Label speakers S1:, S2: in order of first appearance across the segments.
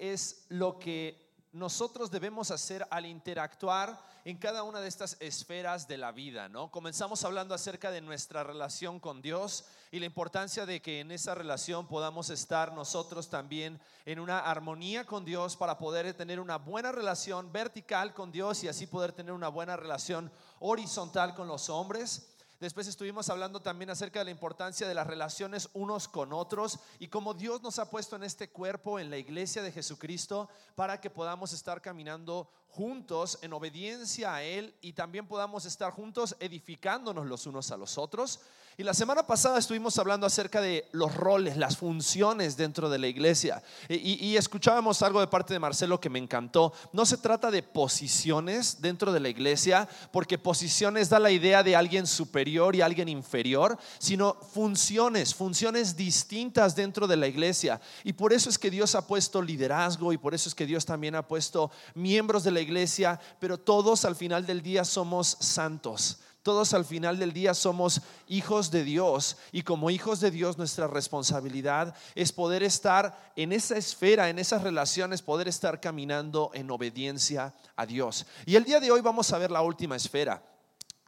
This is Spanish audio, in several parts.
S1: es lo que nosotros debemos hacer al interactuar en cada una de estas esferas de la vida, ¿no? Comenzamos hablando acerca de nuestra relación con Dios y la importancia de que en esa relación podamos estar nosotros también en una armonía con Dios para poder tener una buena relación vertical con Dios y así poder tener una buena relación horizontal con los hombres. Después estuvimos hablando también acerca de la importancia de las relaciones unos con otros y cómo Dios nos ha puesto en este cuerpo, en la iglesia de Jesucristo, para que podamos estar caminando juntos en obediencia a Él y también podamos estar juntos edificándonos los unos a los otros. Y la semana pasada estuvimos hablando acerca de los roles, las funciones dentro de la iglesia. Y, escuchábamos algo de parte de Marcelo que me encantó. No se trata de posiciones dentro de la iglesia, porque posiciones da la idea de alguien superior y alguien inferior, sino funciones, funciones distintas dentro de la iglesia. Y por eso es que Dios ha puesto liderazgo y por eso es que Dios también ha puesto miembros de la iglesia, pero todos al final del día somos santos. Todos al final del día somos hijos de Dios y como hijos de Dios nuestra responsabilidad es poder estar en esa esfera, en esas relaciones, poder estar caminando en obediencia a Dios. Y el día de hoy vamos a ver la última esfera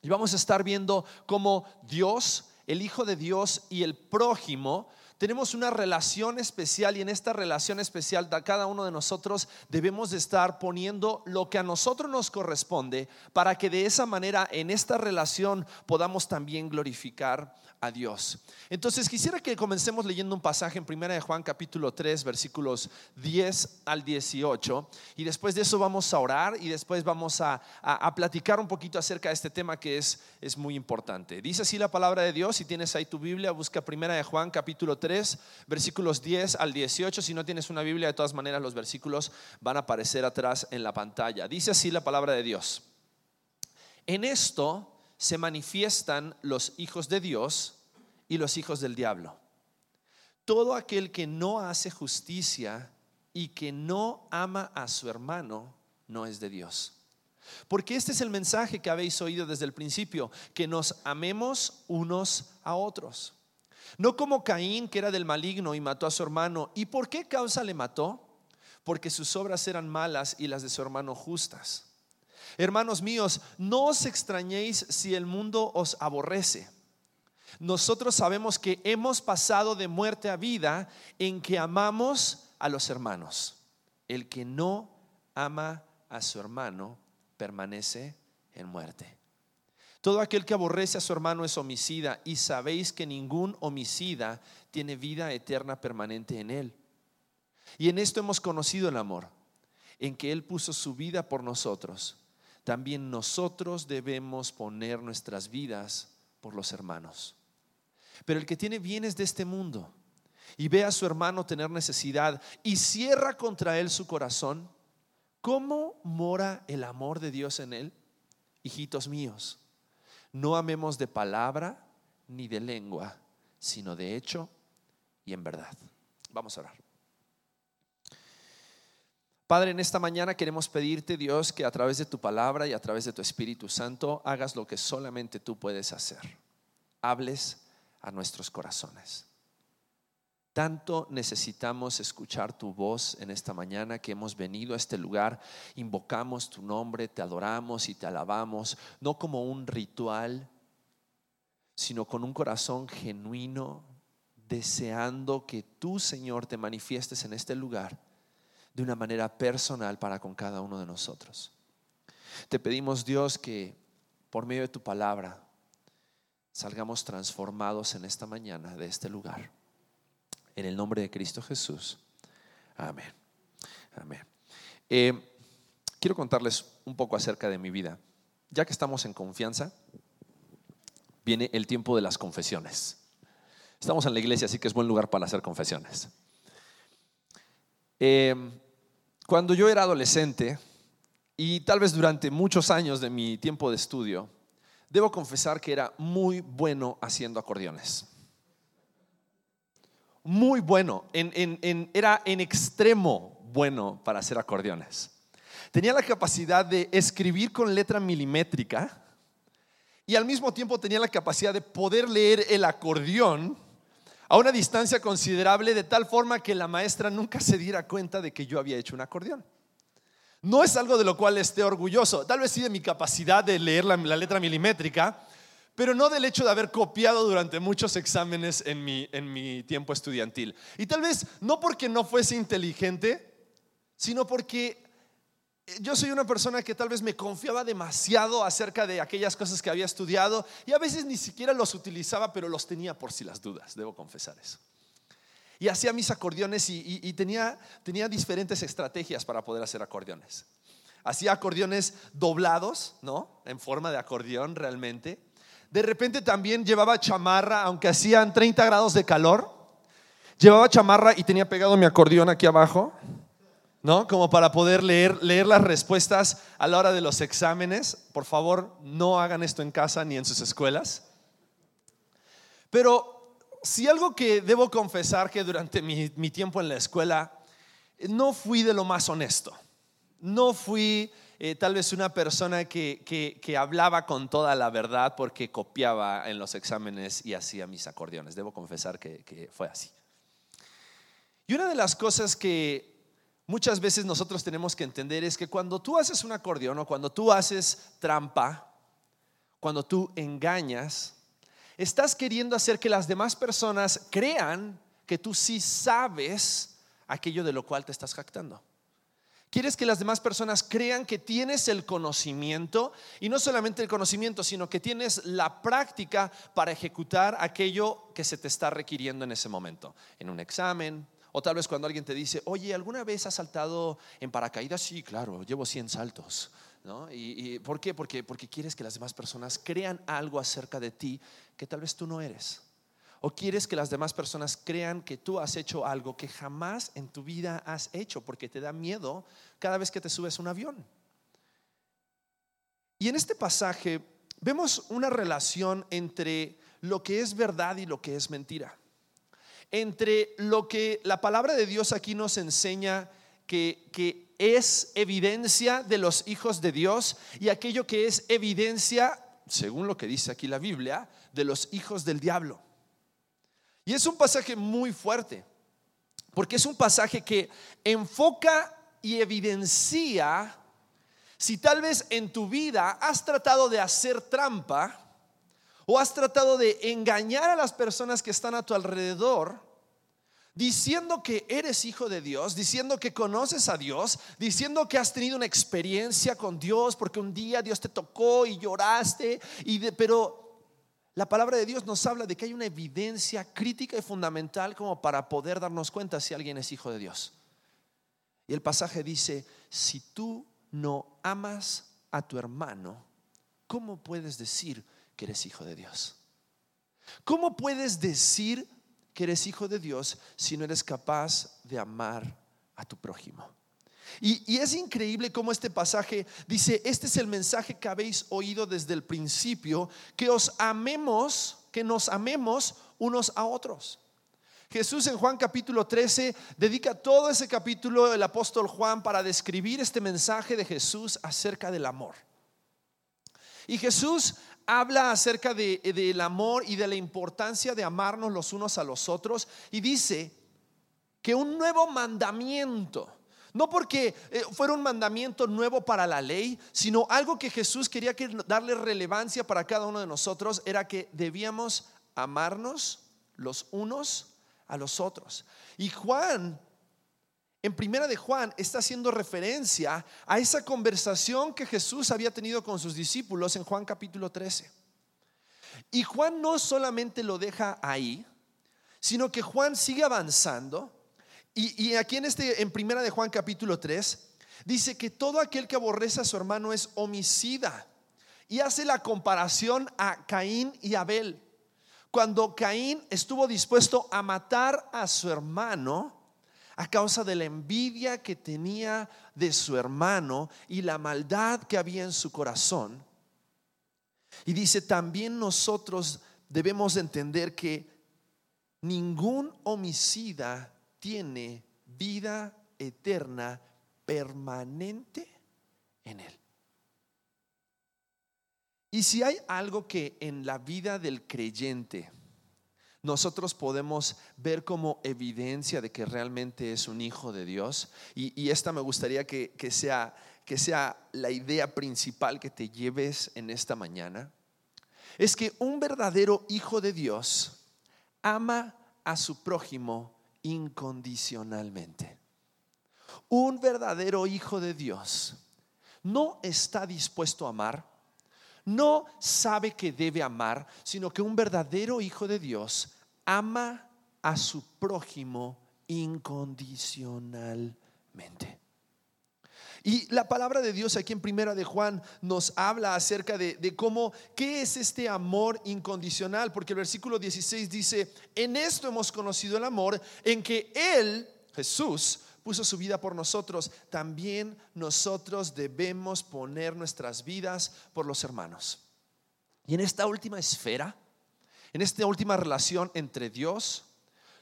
S1: y vamos a estar viendo cómo Dios, el Hijo de Dios y el prójimo tenemos una relación especial y en esta relación especial cada uno de nosotros debemos de estar poniendo lo que a nosotros nos corresponde para que de esa manera en esta relación podamos también glorificar Dios. Entonces quisiera que comencemos leyendo un pasaje en Primera de Juan capítulo 3 versículos 10 al 18 y después de eso vamos a orar y después vamos a, a, platicar un poquito acerca de este tema que es, es muy importante. Dice así la palabra de Dios, si tienes ahí tu Biblia, busca Primera de Juan capítulo 3 versículos 10 al 18, si no tienes una Biblia de todas maneras los versículos van a aparecer atrás en la pantalla. Dice así la palabra de Dios. En esto se manifiestan los hijos de Dios y los hijos del diablo. Todo aquel que no hace justicia y que no ama a su hermano no es de Dios. Porque este es el mensaje que habéis oído desde el principio, que nos amemos unos a otros. No como Caín, que era del maligno y mató a su hermano. ¿Y por qué causa le mató? Porque sus obras eran malas y las de su hermano justas. Hermanos míos, no os extrañéis si el mundo os aborrece. Nosotros sabemos que hemos pasado de muerte a vida en que amamos a los hermanos. El que no ama a su hermano permanece en muerte. Todo aquel que aborrece a su hermano es homicida y sabéis que ningún homicida tiene vida eterna permanente en él. Y en esto hemos conocido el amor, en que Él puso su vida por nosotros también nosotros debemos poner nuestras vidas por los hermanos. Pero el que tiene bienes de este mundo y ve a su hermano tener necesidad y cierra contra él su corazón, ¿cómo mora el amor de Dios en él? Hijitos míos, no amemos de palabra ni de lengua, sino de hecho y en verdad. Vamos a orar. Padre, en esta mañana queremos pedirte, Dios, que a través de tu palabra y a través de tu Espíritu Santo hagas lo que solamente tú puedes hacer. Hables a nuestros corazones. Tanto necesitamos escuchar tu voz en esta mañana que hemos venido a este lugar, invocamos tu nombre, te adoramos y te alabamos, no como un ritual, sino con un corazón genuino, deseando que tú, Señor, te manifiestes en este lugar de una manera personal para con cada uno de nosotros. Te pedimos, Dios, que por medio de tu palabra salgamos transformados en esta mañana de este lugar. En el nombre de Cristo Jesús. Amén. Amén. Eh, quiero contarles un poco acerca de mi vida. Ya que estamos en confianza, viene el tiempo de las confesiones. Estamos en la iglesia, así que es buen lugar para hacer confesiones. Eh, cuando yo era adolescente, y tal vez durante muchos años de mi tiempo de estudio, debo confesar que era muy bueno haciendo acordeones. Muy bueno, era en extremo bueno para hacer acordeones. Tenía la capacidad de escribir con letra milimétrica y al mismo tiempo tenía la capacidad de poder leer el acordeón a una distancia considerable de tal forma que la maestra nunca se diera cuenta de que yo había hecho un acordeón. No es algo de lo cual esté orgulloso, tal vez sí de mi capacidad de leer la, letra milimétrica, pero no del hecho de haber copiado durante muchos exámenes en mi, tiempo estudiantil. Y tal vez no porque no fuese inteligente, sino porque yo soy una persona que tal vez me confiaba demasiado acerca de aquellas cosas que había estudiado y a veces ni siquiera los utilizaba, pero los tenía por si las dudas, debo confesar eso y hacía mis acordeones y, tenía, tenía diferentes estrategias para poder hacer acordeones. Hacía acordeones doblados, ¿no? En forma de acordeón realmente. De repente también llevaba chamarra, aunque hacían 30 grados de calor. Llevaba chamarra y tenía pegado mi acordeón aquí abajo, ¿no? Como para poder leer, leer las respuestas a la hora de los exámenes. Por favor, no hagan esto en casa ni en sus escuelas. Pero si algo que debo confesar que durante mi, tiempo en la escuela no fui de lo más honesto. No fui eh, tal vez una persona que, hablaba con toda la verdad porque copiaba en los exámenes y hacía mis acordeones. Debo confesar que, que fue así. Y una de las cosas que muchas veces nosotros tenemos que entender es que cuando tú haces un acordeón o cuando tú haces trampa, cuando tú engañas, estás queriendo hacer que las demás personas crean que tú sí sabes aquello de lo cual te estás jactando. Quieres que las demás personas crean que tienes el conocimiento y no solamente el conocimiento, sino que tienes la práctica para ejecutar aquello que se te está requiriendo en ese momento, en un examen, o tal vez cuando alguien te dice, oye, ¿alguna vez has saltado en paracaídas? Sí, claro, llevo 100 saltos. ¿Y, por qué? Porque, porque quieres que las demás personas crean algo acerca de ti que tal vez tú no eres. O quieres que las demás personas crean que tú has hecho algo que jamás en tu vida has hecho porque te da miedo cada vez que te subes a un avión. Y en este pasaje vemos una relación entre lo que es verdad y lo que es mentira. Entre lo que la palabra de Dios aquí nos enseña que, que es evidencia de los hijos de Dios y aquello que es evidencia, según lo que dice aquí la Biblia, de los hijos del diablo. Y es un pasaje muy fuerte, porque es un pasaje que enfoca y evidencia si tal vez en tu vida has tratado de hacer trampa o has tratado de engañar a las personas que están a tu alrededor diciendo que eres hijo de Dios, diciendo que conoces a Dios, diciendo que has tenido una experiencia con Dios porque un día Dios te tocó y lloraste, y pero la palabra de Dios nos habla de que hay una evidencia crítica y fundamental como para poder darnos cuenta si alguien es hijo de Dios. Y el pasaje dice, si tú no amas a tu hermano, ¿cómo puedes decir que eres hijo de Dios? ¿Cómo puedes decir que eres hijo de Dios si no eres capaz de amar a tu prójimo. Y, es increíble cómo este pasaje dice, este es el mensaje que habéis oído desde el principio, que os amemos, que nos amemos unos a otros. Jesús en Juan capítulo 13 dedica todo ese capítulo el apóstol Juan para describir este mensaje de Jesús acerca del amor. Y Jesús habla acerca del amor y de la importancia de amarnos los unos a los otros y dice que un nuevo mandamiento, no porque eh, fuera un mandamiento nuevo para la ley, sino algo que Jesús quería darle relevancia para cada uno de nosotros, era que debíamos amarnos los unos a los otros. Y Juan en primera de Juan está haciendo referencia a esa conversación que Jesús había tenido con sus discípulos en Juan capítulo 13. Y Juan no solamente lo deja ahí, sino que Juan sigue avanzando. Y, aquí en, este, en primera de Juan capítulo 3, dice que todo aquel que aborrece a su hermano es homicida. Y hace la comparación a Caín y Abel. Cuando Caín estuvo dispuesto a matar a su hermano, a causa de la envidia que tenía de su hermano y la maldad que había en su corazón. Y dice, también nosotros debemos entender que ningún homicida tiene vida eterna permanente en él. Y si hay algo que en la vida del creyente nosotros podemos ver como evidencia de que realmente es un hijo de Dios. Y, esta me gustaría que, sea, que sea la idea principal que te lleves en esta mañana. Es que un verdadero hijo de Dios ama a su prójimo incondicionalmente. Un verdadero hijo de Dios no está dispuesto a amar, no sabe que debe amar, sino que un verdadero hijo de Dios ama a su prójimo incondicionalmente. Y la palabra de Dios aquí en Primera de Juan nos habla acerca de, cómo, ¿qué es este amor incondicional? Porque el versículo 16 dice, en esto hemos conocido el amor, en que Él, Jesús, puso su vida por nosotros, también nosotros debemos poner nuestras vidas por los hermanos. Y en esta última esfera, en esta última relación entre Dios,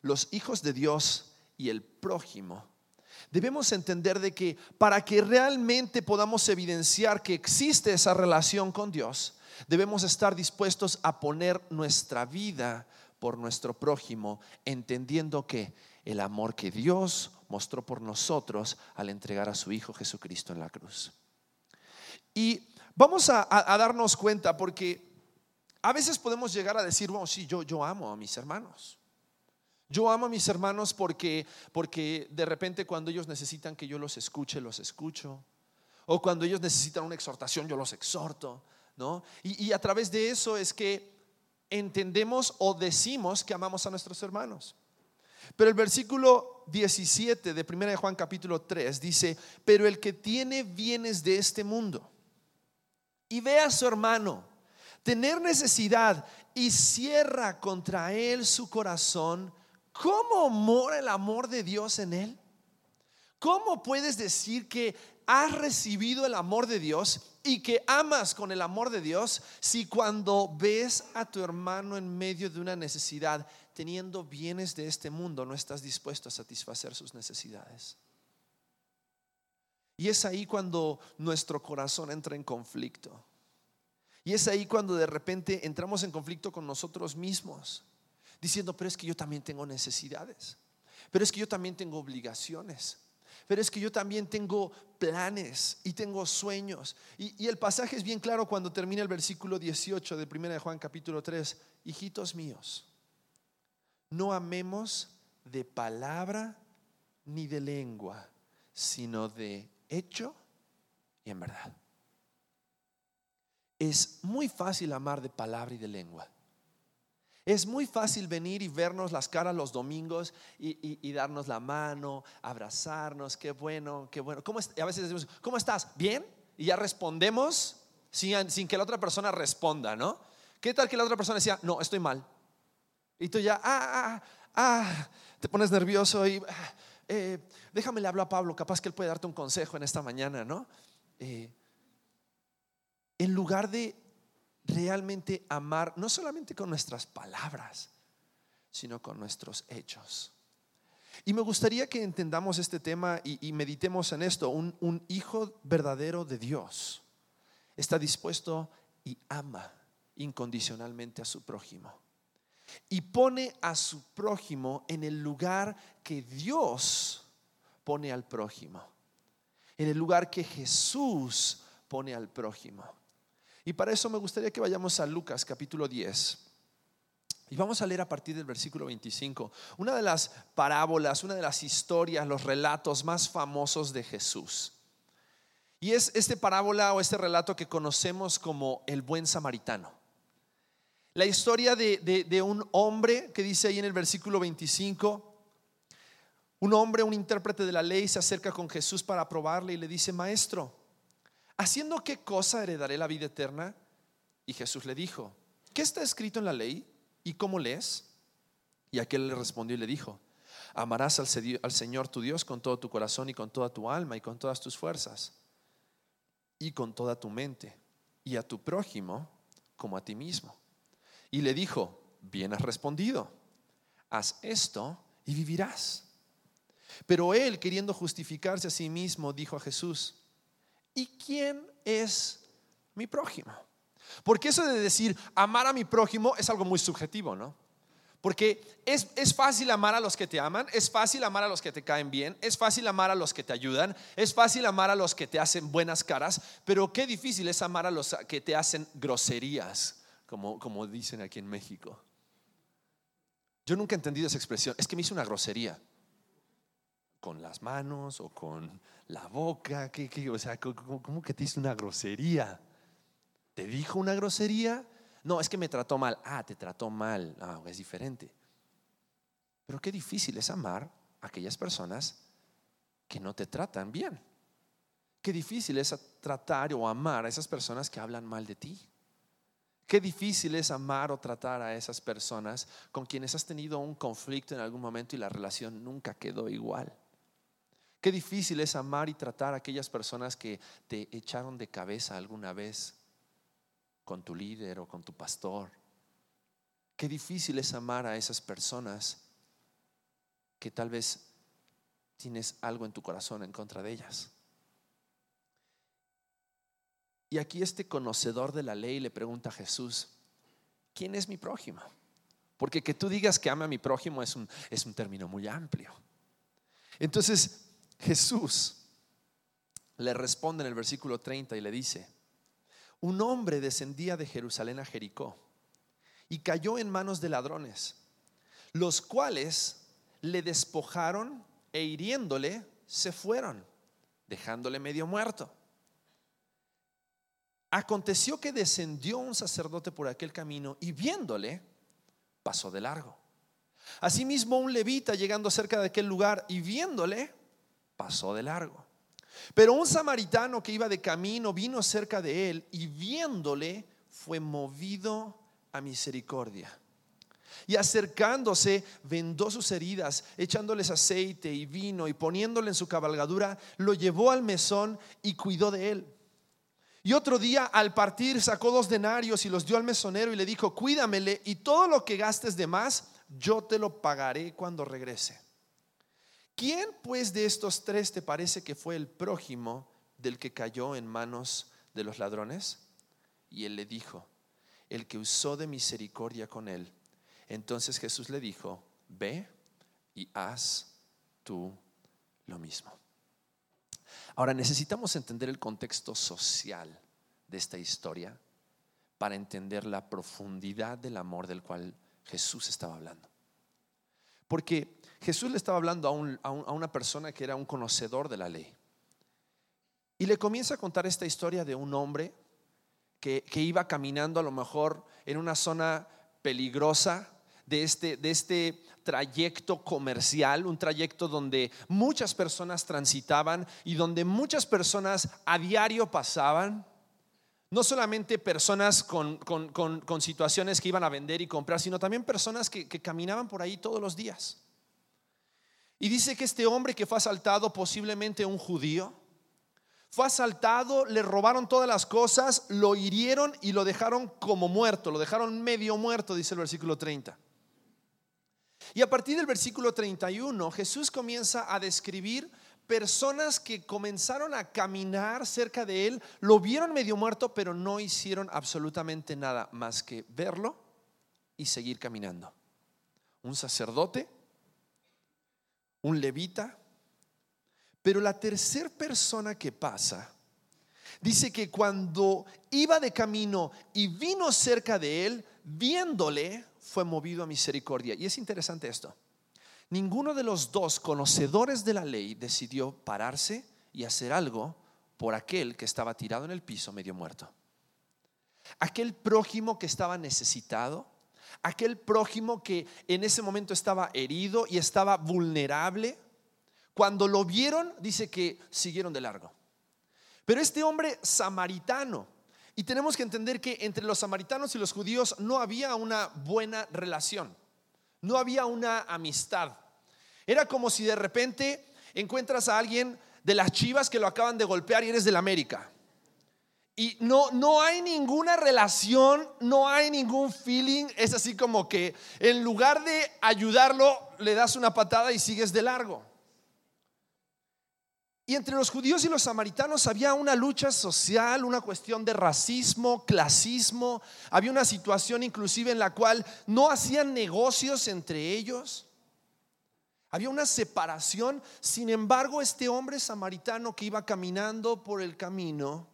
S1: los hijos de Dios y el prójimo, debemos entender de que para que realmente podamos evidenciar que existe esa relación con Dios, debemos estar dispuestos a poner nuestra vida por nuestro prójimo, entendiendo que el amor que Dios mostró por nosotros al entregar a su Hijo Jesucristo en la cruz. Y vamos a, darnos cuenta porque a veces podemos llegar a decir, bueno, sí, yo, yo amo a mis hermanos. Yo amo a mis hermanos porque, porque de repente cuando ellos necesitan que yo los escuche, los escucho. O cuando ellos necesitan una exhortación, yo los exhorto. ¿no? Y, y a través de eso es que entendemos o decimos que amamos a nuestros hermanos. Pero el versículo 17 de 1 de Juan capítulo 3 dice, pero el que tiene bienes de este mundo y ve a su hermano tener necesidad y cierra contra él su corazón, ¿cómo mora el amor de Dios en él? ¿Cómo puedes decir que has recibido el amor de Dios y que amas con el amor de Dios si cuando ves a tu hermano en medio de una necesidad teniendo bienes de este mundo, no estás dispuesto a satisfacer sus necesidades. Y es ahí cuando nuestro corazón entra en conflicto. Y es ahí cuando de repente entramos en conflicto con nosotros mismos, diciendo, pero es que yo también tengo necesidades, pero es que yo también tengo obligaciones, pero es que yo también tengo planes y tengo sueños. Y, el pasaje es bien claro cuando termina el versículo 18 de 1 de Juan capítulo 3, hijitos míos no amemos de palabra ni de lengua, sino de hecho y en verdad. Es muy fácil amar de palabra y de lengua. Es muy fácil venir y vernos las caras los domingos y, darnos la mano, abrazarnos, qué bueno, qué bueno. ¿Cómo a veces decimos, ¿cómo estás? ¿Bien? Y ya respondemos sin, sin que la otra persona responda, ¿no? ¿Qué tal que la otra persona decía, no, estoy mal? Y tú ya, ah, ah, ah, te pones nervioso y ah, eh, déjame le hablo a Pablo, capaz que él puede darte un consejo en esta mañana, ¿no? Eh, en lugar de realmente amar, no solamente con nuestras palabras, sino con nuestros hechos. Y me gustaría que entendamos este tema y, meditemos en esto. un hijo verdadero de Dios está dispuesto y ama incondicionalmente a su prójimo y pone a su prójimo en el lugar que Dios pone al prójimo, en el lugar que Jesús pone al prójimo. Y para eso me gustaría que vayamos a Lucas capítulo 10. Y vamos a leer a partir del versículo 25, una de las parábolas, una de las historias, los relatos más famosos de Jesús. Y es este parábola o este relato que conocemos como el buen samaritano. La historia de, un hombre que dice ahí en el versículo 25, un hombre, un intérprete de la ley, se acerca con Jesús para probarle y le dice, maestro, ¿haciendo qué cosa heredaré la vida eterna? Y Jesús le dijo, ¿qué está escrito en la ley y cómo lees? Y aquel le respondió y le dijo, amarás al Señor tu Dios con todo tu corazón y con toda tu alma y con todas tus fuerzas y con toda tu mente y a tu prójimo como a ti mismo. Y le dijo, bien has respondido, haz esto y vivirás. Pero él, queriendo justificarse a sí mismo, dijo a Jesús, ¿y quién es mi prójimo? Porque eso de decir amar a mi prójimo es algo muy subjetivo, ¿no? Porque es, es, fácil amar a los que te aman, es fácil amar a los que te caen bien, es fácil amar a los que te ayudan, es fácil amar a los que te hacen buenas caras, pero qué difícil es amar a los que te hacen groserías, como, como dicen aquí en México. Yo nunca he entendido esa expresión, es que me hizo una grosería, con las manos o con la boca, ¿qué, o sea, ¿cómo, que te hizo una grosería? ¿Te dijo una grosería? No, es que me trató mal. Ah, te trató mal. Ah, es diferente. Pero qué difícil es amar a aquellas personas que no te tratan bien. Qué difícil es tratar o amar a esas personas que hablan mal de ti. Qué difícil es amar o tratar a esas personas con quienes has tenido un conflicto en algún momento y la relación nunca quedó igual. Qué difícil es amar y tratar a aquellas personas que te echaron de cabeza alguna vez con tu líder o con tu pastor. Qué difícil es amar a esas personas que tal vez tienes algo en tu corazón en contra de ellas. Y aquí este conocedor de la ley le pregunta a Jesús, ¿quién es mi prójimo? Porque que tú digas que ama a mi prójimo es un, es un término muy amplio. Entonces, Jesús le responde en el versículo 30 y le dice, un hombre descendía de Jerusalén a Jericó y cayó en manos de ladrones, los cuales le despojaron e hiriéndole se fueron, dejándole medio muerto. Aconteció que descendió un sacerdote por aquel camino y viéndole, pasó de largo. Asimismo un levita llegando cerca de aquel lugar y viéndole, pasó de largo. Pero un samaritano que iba de camino vino cerca de él y viéndole fue movido a misericordia. Y acercándose, vendó sus heridas, echándoles aceite y vino y poniéndole en su cabalgadura, lo llevó al mesón y cuidó de él. Y otro día al partir sacó dos denarios y los dio al mesonero y le dijo, cuídamele y todo lo que gastes de más, yo te lo pagaré cuando regrese. ¿Quién pues de estos tres te parece que fue el prójimo del que cayó en manos de los ladrones? Y él le dijo, el que usó de misericordia con él. Entonces Jesús le dijo, ve y haz tú lo mismo. Ahora necesitamos entender el contexto social de esta historia para entender la profundidad del amor del cual Jesús estaba hablando. Porque Jesús le estaba hablando a, una persona que era un conocedor de la ley. Y le comienza a contar esta historia de un hombre que, iba caminando a lo mejor en una zona peligrosa de este, de este trayecto comercial, un trayecto donde muchas personas transitaban y donde muchas personas a diario pasaban. No solamente personas con, situaciones que iban a vender y comprar, sino también personas que caminaban por ahí todos los días. Y dice que este hombre que fue asaltado, posiblemente un judío, fue asaltado, le robaron todas las cosas, lo hirieron y lo dejaron como muerto, lo dejaron medio muerto, dice el versículo 30. Y a partir del versículo 31, Jesús comienza a describir personas que comenzaron a caminar cerca de él, lo vieron medio muerto, pero no hicieron absolutamente nada más que verlo y seguir caminando. Un sacerdote un levita. Pero la tercera persona que pasa, dice que cuando iba de camino y vino cerca de él, viéndole, fue movido a misericordia. Y es interesante esto. Ninguno de los dos conocedores de la ley decidió pararse y hacer algo por aquel que estaba tirado en el piso medio muerto. Aquel prójimo que estaba necesitado, aquel prójimo que en ese momento estaba herido y estaba vulnerable, cuando lo vieron, dice que siguieron de largo. Pero este hombre samaritano, y tenemos que entender que entre los samaritanos y los judíos no había una buena relación, no había una amistad. Era como si de repente encuentras a alguien de las chivas que lo acaban de golpear y eres del América. Y no, no hay ninguna relación, no hay ningún feeling. Es así como que en lugar de ayudarlo, le das una patada y sigues de largo.
S2: Y entre los judíos y los samaritanos había una lucha social, una cuestión de racismo, clasismo, había una situación inclusive en la cual no hacían negocios entre ellos. Había una separación, sin embargo este hombre samaritano que iba caminando por el camino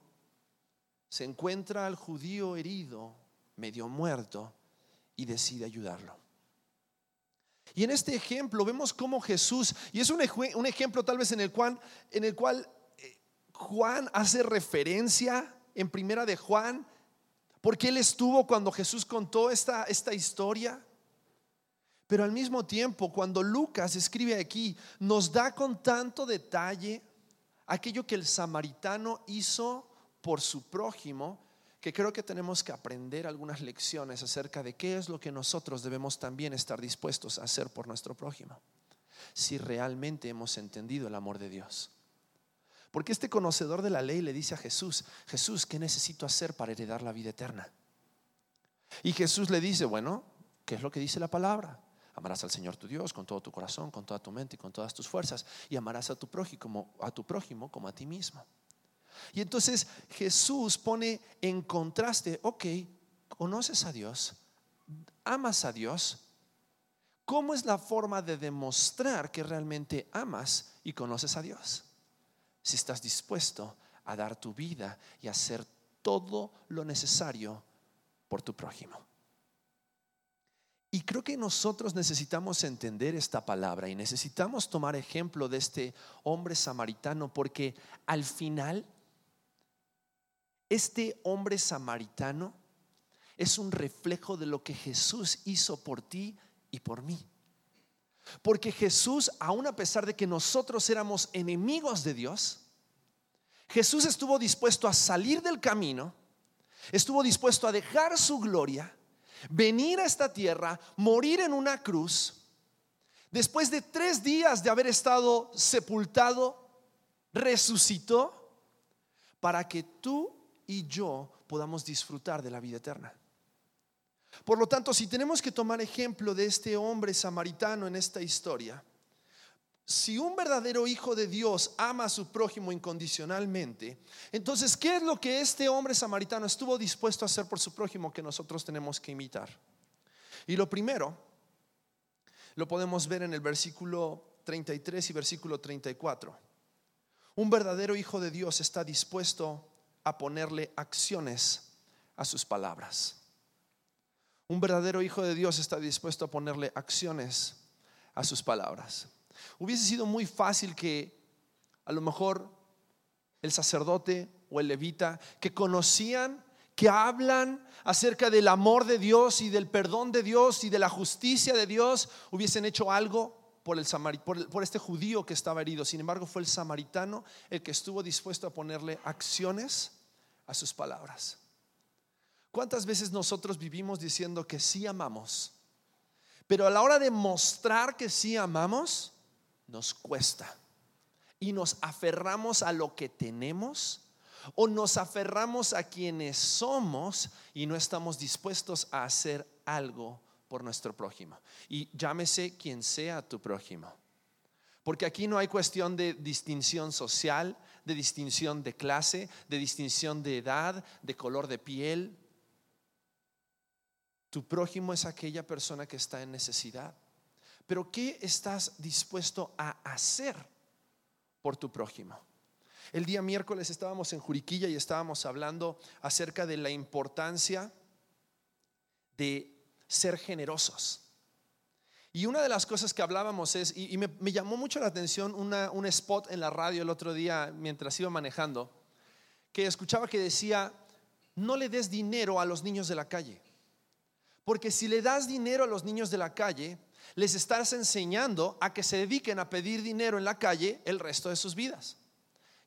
S2: se encuentra al judío herido, medio muerto, y decide ayudarlo. Y en este ejemplo vemos cómo Jesús, y es un, ejemplo tal vez en el cual, en el cual eh, Juan hace referencia en primera de Juan, porque él estuvo cuando Jesús contó esta, esta historia. Pero al mismo tiempo, cuando Lucas escribe aquí, nos da con tanto detalle aquello que el samaritano hizo por su prójimo, que creo que tenemos que aprender algunas lecciones acerca de qué es lo que nosotros debemos también estar dispuestos a hacer por nuestro prójimo, si realmente hemos entendido el amor de Dios. Porque este conocedor de la ley le dice a Jesús, Jesús, ¿qué necesito hacer para heredar la vida eterna? Y Jesús le dice, bueno, ¿qué es lo que dice la palabra? Amarás al Señor tu Dios con todo tu corazón, con toda tu mente y con todas tus fuerzas, y amarás a tu prójimo, a tu prójimo como a ti mismo. Y entonces Jesús pone en contraste, ok, conoces a Dios, amas a Dios, ¿cómo es la forma de demostrar que realmente amas y conoces a Dios? Si estás dispuesto a dar tu vida y hacer todo lo necesario por tu prójimo. Y creo que nosotros necesitamos entender esta palabra y necesitamos tomar ejemplo de este hombre samaritano porque al final este hombre samaritano es un reflejo de lo que Jesús hizo por ti y por mí. Porque Jesús, aun a pesar de que nosotros éramos enemigos de Dios, Jesús estuvo dispuesto a salir del camino, estuvo dispuesto a dejar su gloria, venir a esta tierra, morir en una cruz, después de tres días de haber estado sepultado, resucitó para que tú y yo podamos disfrutar de la vida eterna. Por lo tanto, si tenemos que tomar ejemplo de este hombre samaritano en esta historia, si un verdadero hijo de Dios ama a su prójimo incondicionalmente, entonces, ¿qué es lo que este hombre samaritano estuvo dispuesto a hacer por su prójimo que nosotros tenemos que imitar? Y lo primero, lo podemos ver en el versículo 33 y versículo 34. Un verdadero hijo de Dios está dispuesto a ponerle acciones a sus palabras. Un verdadero hijo de Dios está dispuesto a ponerle acciones a sus palabras. Hubiese sido muy fácil que a lo mejor el sacerdote o el levita que conocían, que hablan acerca del amor de Dios y del perdón de Dios y de la justicia de Dios, hubiesen hecho algo por, el por, este judío que estaba herido. Sin embargo, fue el samaritano el que estuvo dispuesto a ponerle acciones a sus palabras. ¿Cuántas veces nosotros vivimos diciendo que sí amamos? Pero a la hora de mostrar que sí amamos, nos cuesta. Y nos aferramos a lo que tenemos o nos aferramos a quienes somos y no estamos dispuestos a hacer algo por nuestro prójimo. Y llámese quien sea tu prójimo. Porque aquí no hay cuestión de distinción social, de distinción de clase, de distinción de edad, de color de piel. Tu prójimo es aquella persona que está en necesidad. Pero ¿qué estás dispuesto a hacer por tu prójimo? El día miércoles estábamos en Juriquilla y estábamos hablando acerca de la importancia de ser generosos. Y una de las cosas que hablábamos es, y, me, llamó mucho la atención un spot en la radio el otro día mientras iba manejando, que escuchaba que decía, no le des dinero a los niños de la calle. Porque si le das dinero a los niños de la calle, les estás enseñando a que se dediquen a pedir dinero en la calle el resto de sus vidas.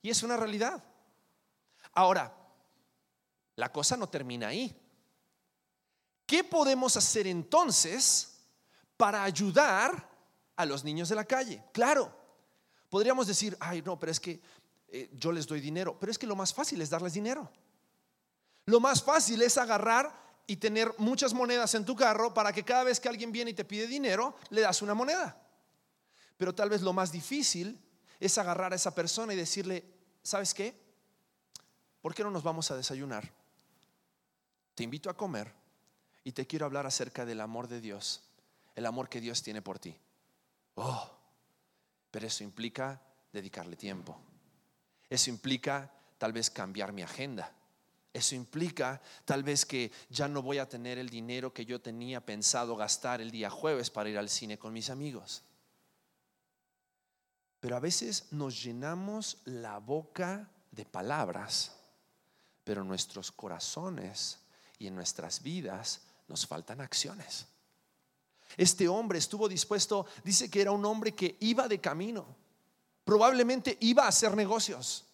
S2: Y es una realidad. Ahora, la cosa no termina ahí. ¿Qué podemos hacer entonces? para ayudar a los niños de la calle. Claro, podríamos decir, ay, no, pero es que eh, yo les doy dinero, pero es que lo más fácil es darles dinero. Lo más fácil es agarrar y tener muchas monedas en tu carro para que cada vez que alguien viene y te pide dinero, le das una moneda. Pero tal vez lo más difícil es agarrar a esa persona y decirle, ¿sabes qué? ¿Por qué no nos vamos a desayunar? Te invito a comer y te quiero hablar acerca del amor de Dios, el amor que Dios tiene por ti. Oh, pero eso implica dedicarle tiempo. Eso implica tal vez cambiar mi agenda. Eso implica tal vez que ya no voy a tener el dinero que yo tenía pensado gastar el día jueves para ir al cine con mis amigos. Pero a veces nos llenamos la boca de palabras, pero nuestros corazones y en nuestras vidas nos faltan acciones. Este hombre estuvo dispuesto, dice que era un hombre que iba de camino, probablemente iba a hacer negocios,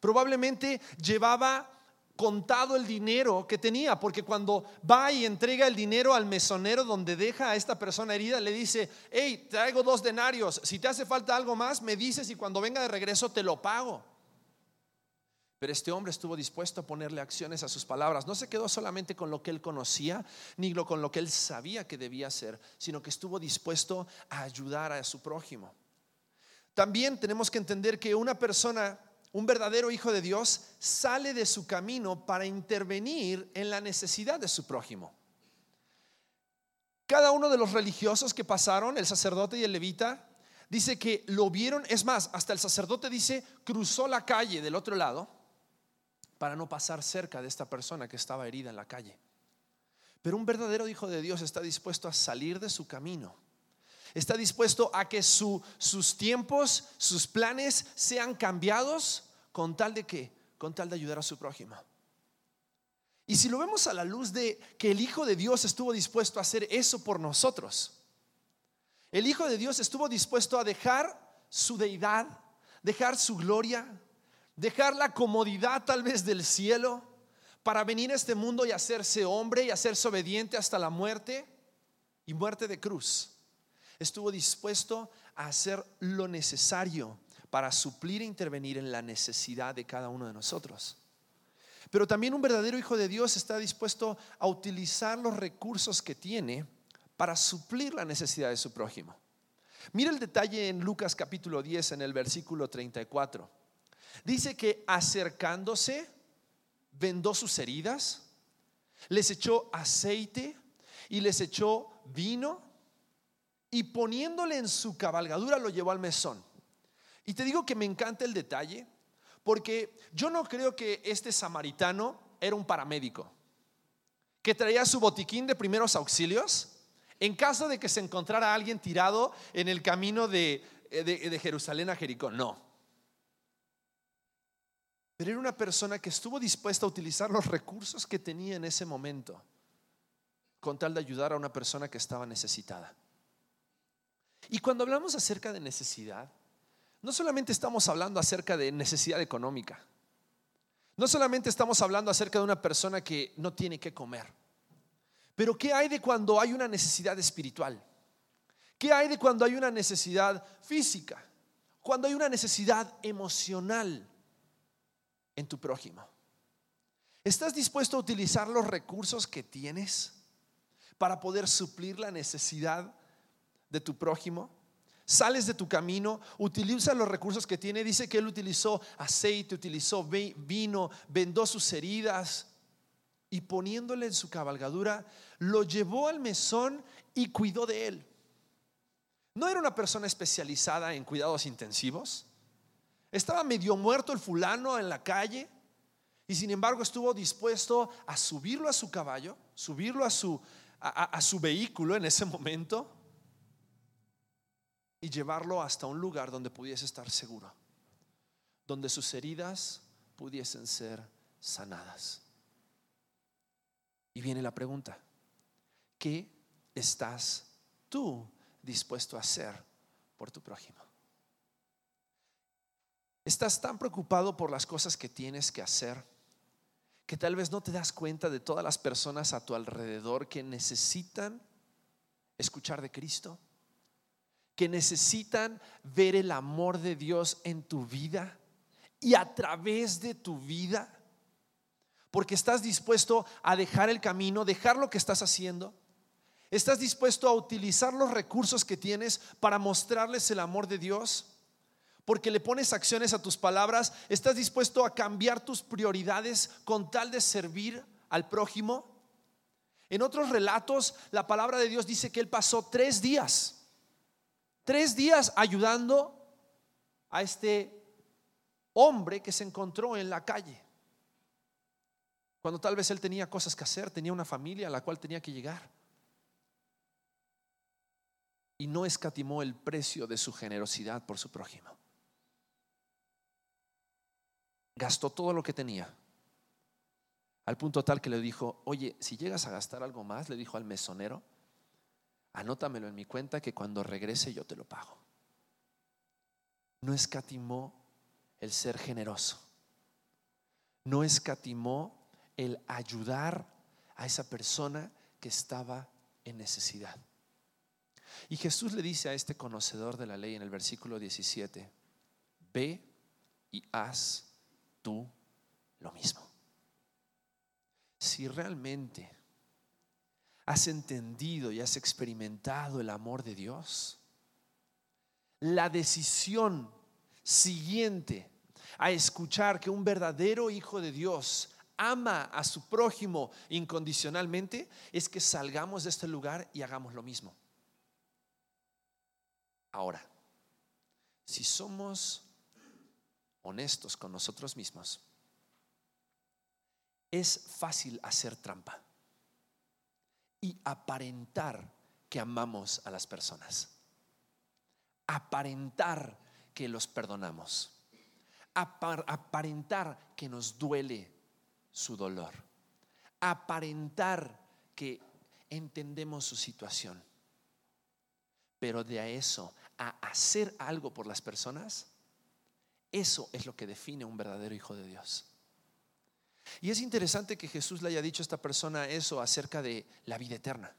S2: probablemente llevaba contado el dinero que tenía, porque cuando va y entrega el dinero al mesonero donde deja a esta persona herida, le dice, hey, traigo dos denarios, si te hace falta algo más, me dices y cuando venga de regreso te lo pago. Pero este hombre estuvo dispuesto a ponerle acciones a sus palabras. No se quedó solamente con lo que él conocía, ni con lo que él sabía que debía hacer, sino que estuvo dispuesto a ayudar a su prójimo. También tenemos que entender que una persona, un verdadero hijo de Dios, sale de su camino para intervenir en la necesidad de su prójimo. Cada uno de los religiosos que pasaron, el sacerdote y el levita, dice que lo vieron, es más, hasta el sacerdote dice, cruzó la calle del otro lado para no pasar cerca de esta persona que estaba herida en la calle. Pero un verdadero hijo de Dios está dispuesto a salir de su camino. Está dispuesto a que sus tiempos, sus planes sean cambiados con tal de que, con tal de ayudar a su prójimo. Y si lo vemos a la luz de que el Hijo de Dios estuvo dispuesto a hacer eso por nosotros, el Hijo de Dios estuvo dispuesto a dejar su deidad, dejar su gloria, dejar la comodidad tal vez del cielo para venir a este mundo y hacerse hombre y hacerse obediente hasta la muerte y muerte de cruz. Estuvo dispuesto a hacer lo necesario para suplir e intervenir en la necesidad de cada uno de nosotros. Pero también un verdadero hijo de Dios está dispuesto a utilizar los recursos que tiene para suplir la necesidad de su prójimo. Mira el detalle en Lucas capítulo 10 en el versículo 34. Dice que acercándose, vendó sus heridas, les echó aceite y les echó vino y poniéndole en su cabalgadura lo llevó al mesón. Y te digo que me encanta el detalle porque yo no creo que este samaritano era un paramédico que traía su botiquín de primeros auxilios en caso de que se encontrara alguien tirado en el camino de, de Jerusalén a Jericó. No. Pero era una persona que estuvo dispuesta a utilizar los recursos que tenía en ese momento con tal de ayudar a una persona que estaba necesitada. Y cuando hablamos acerca de necesidad, no solamente estamos hablando acerca de necesidad económica, no solamente estamos hablando acerca de una persona que no tiene que comer, pero ¿qué hay de cuando hay una necesidad espiritual? ¿Qué hay de cuando hay una necesidad física? Cuando hay una necesidad emocional en tu prójimo? ¿Estás dispuesto a utilizar los recursos que tienes para poder suplir la necesidad de tu prójimo? Sales de tu camino, utiliza los recursos que tiene. Dice que él utilizó aceite, utilizó vino, vendó sus heridas y poniéndole en su cabalgadura, lo llevó al mesón y cuidó de él. No era una persona especializada en cuidados intensivos. Estaba medio muerto el fulano en la calle y sin embargo estuvo dispuesto a subirlo a su caballo, subirlo a su, vehículo en ese momento y llevarlo hasta un lugar donde pudiese estar seguro, donde sus heridas pudiesen ser sanadas. Y viene la pregunta, ¿qué estás tú dispuesto a hacer por tu prójimo? Estás tan preocupado por las cosas que tienes que hacer que tal vez no te das cuenta de todas las personas a tu alrededor que necesitan escuchar de Cristo, que necesitan ver el amor de Dios en tu vida y a través de tu vida, porque estás dispuesto a dejar el camino, dejar lo que estás haciendo. ¿Estás dispuesto a utilizar los recursos que tienes para mostrarles el amor de Dios? Porque le pones acciones a tus palabras, estás dispuesto a cambiar tus prioridades con tal de servir al prójimo. En otros relatos, la palabra de Dios dice que él pasó tres días, tres días ayudando a este hombre que se encontró en la calle. Cuando tal vez él tenía cosas que hacer, tenía una familia a la cual tenía que llegar. Y no escatimó el precio de su generosidad por su prójimo. Gastó todo lo que tenía. Al punto tal que le dijo, oye, si llegas a gastar algo más, le dijo al mesonero, anótamelo en mi cuenta que cuando regrese yo te lo pago. No escatimó el ser generoso. No escatimó el ayudar a esa persona que estaba en necesidad. Y Jesús le dice a este conocedor de la ley en el versículo 17, ve y haz lo mismo. Si realmente has entendido y has experimentado el amor de Dios, la decisión siguiente a escuchar que un verdadero hijo de Dios ama a su prójimo incondicionalmente es que salgamos de este lugar y hagamos lo mismo. Ahora, si somos honestos con nosotros mismos, es fácil hacer trampa y aparentar que amamos a las personas, aparentar que los perdonamos, aparentar que nos duele su dolor, aparentar que entendemos su situación. Pero de a eso, a hacer algo por las personas, eso es lo que define un verdadero hijo de Dios. Y es interesante que Jesús le haya dicho a esta persona eso acerca de la vida eterna.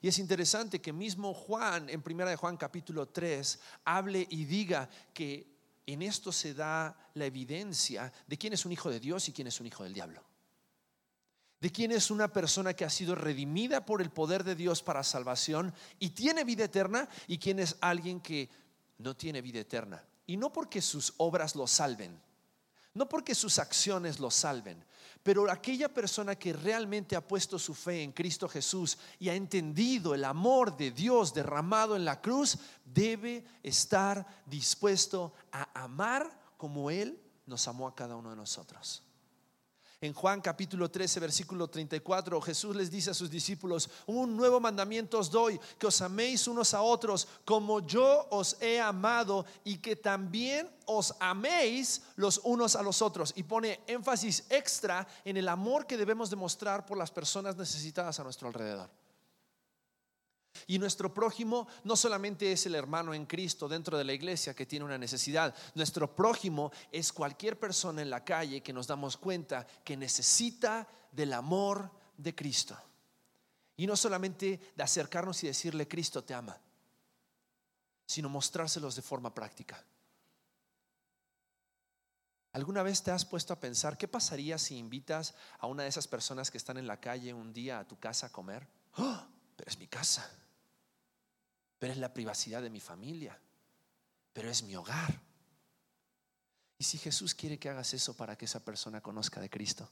S2: Y es interesante que mismo Juan, en primera de Juan capítulo 3, hable y diga que en esto se da la evidencia de quién es un hijo de Dios y quién es un hijo del diablo. De quién es una persona que ha sido redimida por el poder de Dios para salvación y tiene vida eterna y quién es alguien que no tiene vida eterna. Y no porque sus obras lo salven, no porque sus acciones lo salven, pero aquella persona que realmente ha puesto su fe en Cristo Jesús y ha entendido el amor de Dios derramado en la cruz, debe estar dispuesto a amar como Él nos amó a cada uno de nosotros. En Juan capítulo 13, versículo 34, Jesús les dice a sus discípulos, un nuevo mandamiento os doy, que os améis unos a otros como yo os he amado y que también os améis los unos a los otros. Y pone énfasis extra en el amor que debemos demostrar por las personas necesitadas a nuestro alrededor. Y nuestro prójimo no solamente es el hermano en Cristo dentro de la iglesia que tiene una necesidad, nuestro prójimo es cualquier persona en la calle que nos damos cuenta que necesita del amor de Cristo. Y no solamente de acercarnos y decirle, Cristo te ama, sino mostrárselos de forma práctica. ¿Alguna vez te has puesto a pensar qué pasaría si invitas a una de esas personas que están en la calle un día a tu casa a comer? ¡Oh! Pero es mi casa pero es la privacidad de mi familia, pero es mi hogar. ¿Y si Jesús quiere que hagas eso para que esa persona conozca de Cristo?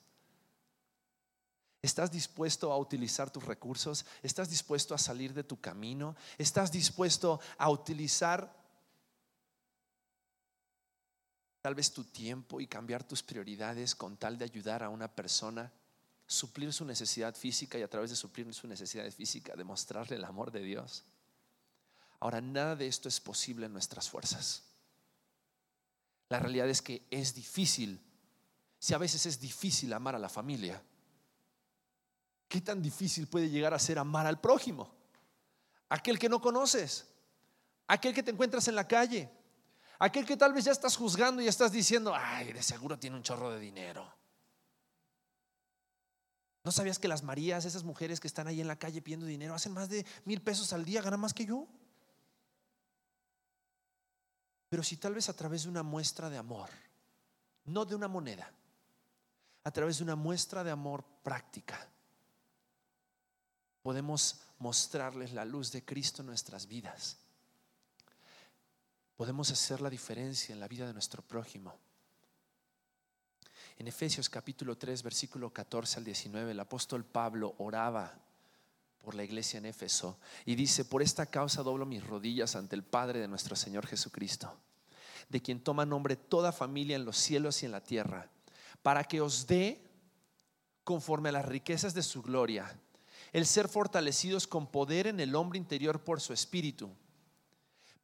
S2: ¿Estás dispuesto a utilizar tus recursos? ¿Estás dispuesto a salir de tu camino? ¿Estás dispuesto a utilizar tal vez tu tiempo y cambiar tus prioridades con tal de ayudar a una persona, suplir su necesidad física y a través de suplir su necesidad física demostrarle el amor de Dios? Ahora, nada de esto es posible en nuestras fuerzas. La realidad es que es difícil, si a veces es difícil amar a la familia, ¿qué tan difícil puede llegar a ser amar al prójimo? Aquel que no conoces, aquel que te encuentras en la calle, aquel que tal vez ya estás juzgando y estás diciendo, ay, de seguro tiene un chorro de dinero. ¿No sabías que las Marías, esas mujeres que están ahí en la calle pidiendo dinero, hacen más de mil pesos al día, ganan más que yo? Pero si tal vez a través de una muestra de amor, no de una moneda, a través de una muestra de amor práctica, podemos mostrarles la luz de Cristo en nuestras vidas. podemos hacer la diferencia en la vida de nuestro prójimo. En Efesios capítulo 3, versículo 14 al 19, el apóstol Pablo oraba por la iglesia en Éfeso y dice, por esta causa doblo mis rodillas ante el Padre de nuestro Señor Jesucristo, de quien toma nombre toda familia en los cielos y en la tierra, para que os dé, conforme a las riquezas de su gloria, el ser fortalecidos con poder en el hombre interior por su espíritu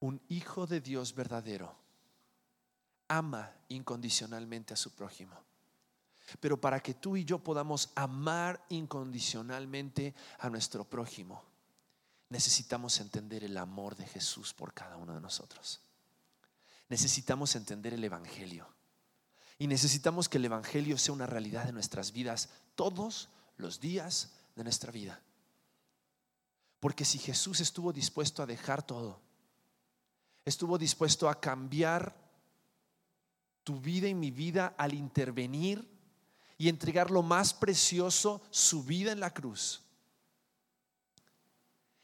S2: un hijo de Dios verdadero ama incondicionalmente a su prójimo. Pero para que tú y yo podamos amar incondicionalmente a nuestro prójimo, necesitamos entender el amor de Jesús por cada uno de nosotros. Necesitamos entender el Evangelio. Y necesitamos que el Evangelio sea una realidad de nuestras vidas todos los días de nuestra vida. Porque si Jesús estuvo dispuesto a dejar todo, estuvo dispuesto a cambiar tu vida y mi vida al intervenir y entregar lo más precioso, su vida en la cruz.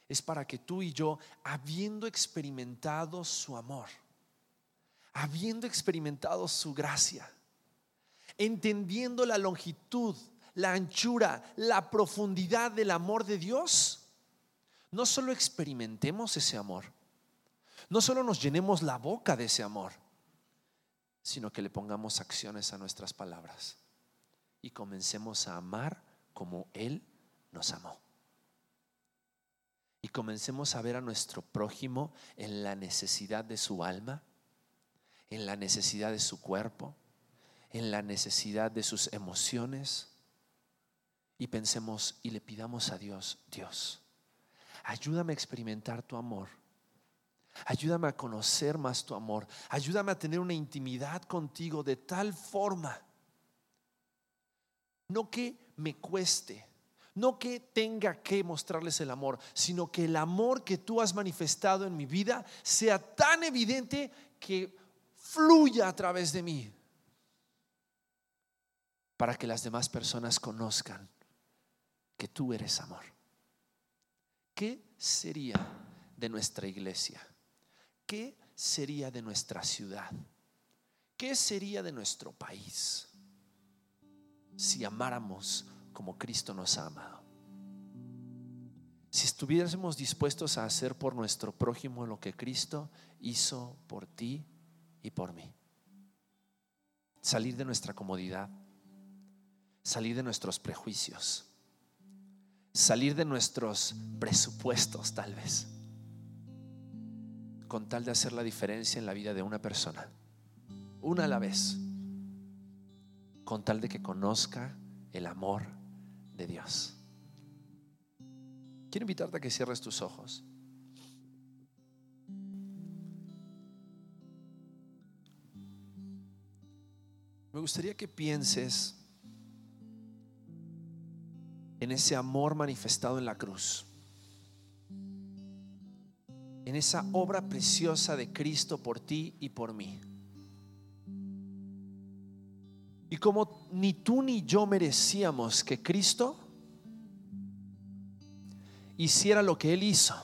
S2: Es para que tú y yo, habiendo experimentado su amor, habiendo experimentado su gracia, entendiendo la longitud, la anchura, la profundidad del amor de Dios, no solo experimentemos ese amor, no solo nos llenemos la boca de ese amor, sino que le pongamos acciones a nuestras palabras y comencemos a amar como Él nos amó. Y comencemos a ver a nuestro prójimo en la necesidad de su alma, en la necesidad de su cuerpo, en la necesidad de sus emociones. Y pensemos y le pidamos a Dios, Dios, ayúdame a experimentar tu amor Ayúdame a conocer más tu amor. Ayúdame a tener una intimidad contigo de tal forma, no que me cueste, no que tenga que mostrarles el amor, sino que el amor que tú has manifestado en mi vida sea tan evidente que fluya a través de mí, para que las demás personas conozcan que tú eres amor. ¿Qué sería de nuestra iglesia? ¿Qué sería de nuestra ciudad? ¿Qué sería de nuestro país si amáramos como Cristo nos ha amado? Si estuviésemos dispuestos a hacer por nuestro prójimo lo que Cristo hizo por ti y por mí. Salir de nuestra comodidad, salir de nuestros prejuicios, salir de nuestros presupuestos tal vez con tal de hacer la diferencia en la vida de una persona, una a la vez, con tal de que conozca el amor de Dios. Quiero invitarte a que cierres tus ojos. Me gustaría que pienses en ese amor manifestado en la cruz en esa obra preciosa de Cristo por ti y por mí. Y como ni tú ni yo merecíamos que Cristo hiciera lo que Él hizo,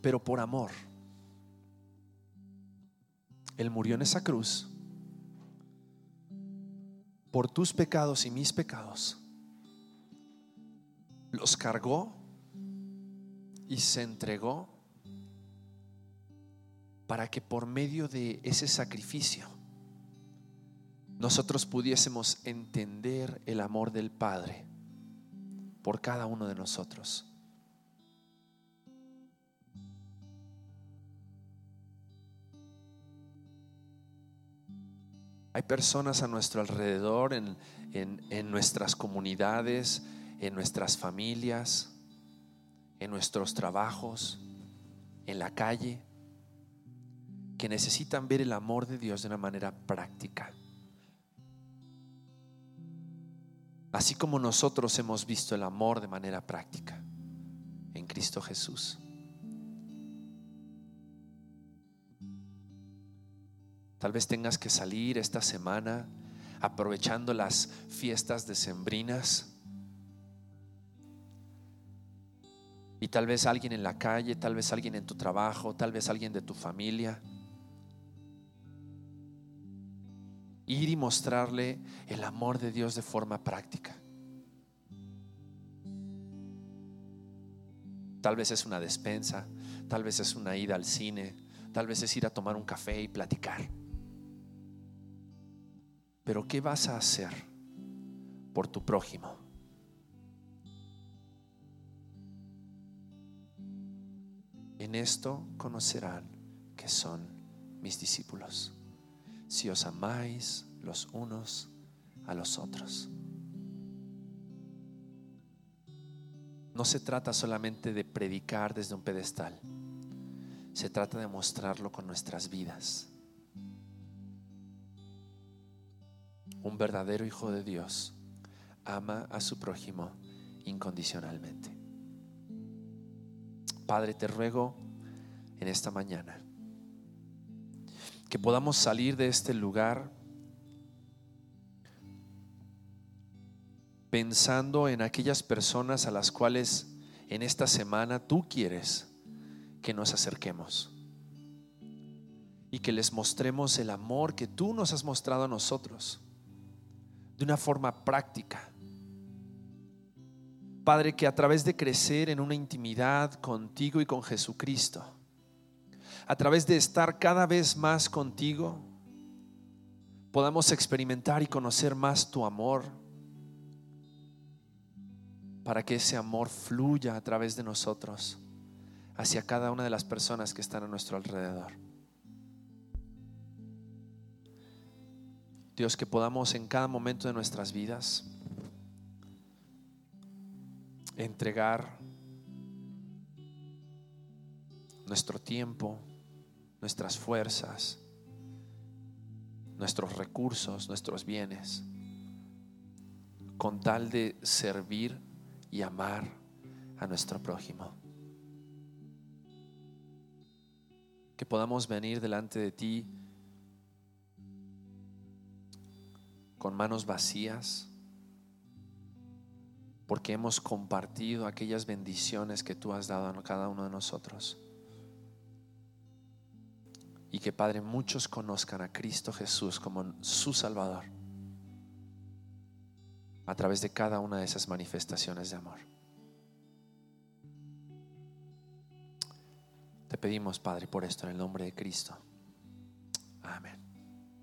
S2: pero por amor, Él murió en esa cruz por tus pecados y mis pecados los cargó y se entregó para que por medio de ese sacrificio nosotros pudiésemos entender el amor del Padre por cada uno de nosotros. Hay personas a nuestro alrededor, en, en nuestras comunidades, en nuestras familias, en nuestros trabajos, en la calle, que necesitan ver el amor de Dios de una manera práctica. Así como nosotros hemos visto el amor de manera práctica en Cristo Jesús. Tal vez tengas que salir esta semana aprovechando las fiestas decembrinas. Y tal vez alguien en la calle, tal vez alguien en tu trabajo, tal vez alguien de tu familia. Ir y mostrarle el amor de Dios de forma práctica. Tal vez es una despensa, tal vez es una ida al cine, tal vez es ir a tomar un café y platicar. Pero ¿qué vas a hacer por tu prójimo? En esto conocerán que son mis discípulos, si os amáis los unos a los otros. No se trata solamente de predicar desde un pedestal, se trata de mostrarlo con nuestras vidas. Un verdadero hijo de Dios ama a su prójimo incondicionalmente. Padre, te ruego en esta mañana que podamos salir de este lugar pensando en aquellas personas a las cuales en esta semana tú quieres que nos acerquemos y que les mostremos el amor que tú nos has mostrado a nosotros de una forma práctica. Padre, que a través de crecer en una intimidad contigo y con Jesucristo, a través de estar cada vez más contigo, podamos experimentar y conocer más tu amor, para que ese amor fluya a través de nosotros hacia cada una de las personas que están a nuestro alrededor. Dios, que podamos en cada momento de nuestras vidas entregar nuestro tiempo, nuestras fuerzas, nuestros recursos, nuestros bienes, con tal de servir y amar a nuestro prójimo. Que podamos venir delante de ti con manos vacías, porque hemos compartido aquellas bendiciones que tú has dado a cada uno de nosotros. Y que Padre, muchos conozcan a Cristo Jesús como su Salvador a través de cada una de esas manifestaciones de amor. Te pedimos, Padre, por esto en el nombre de Cristo.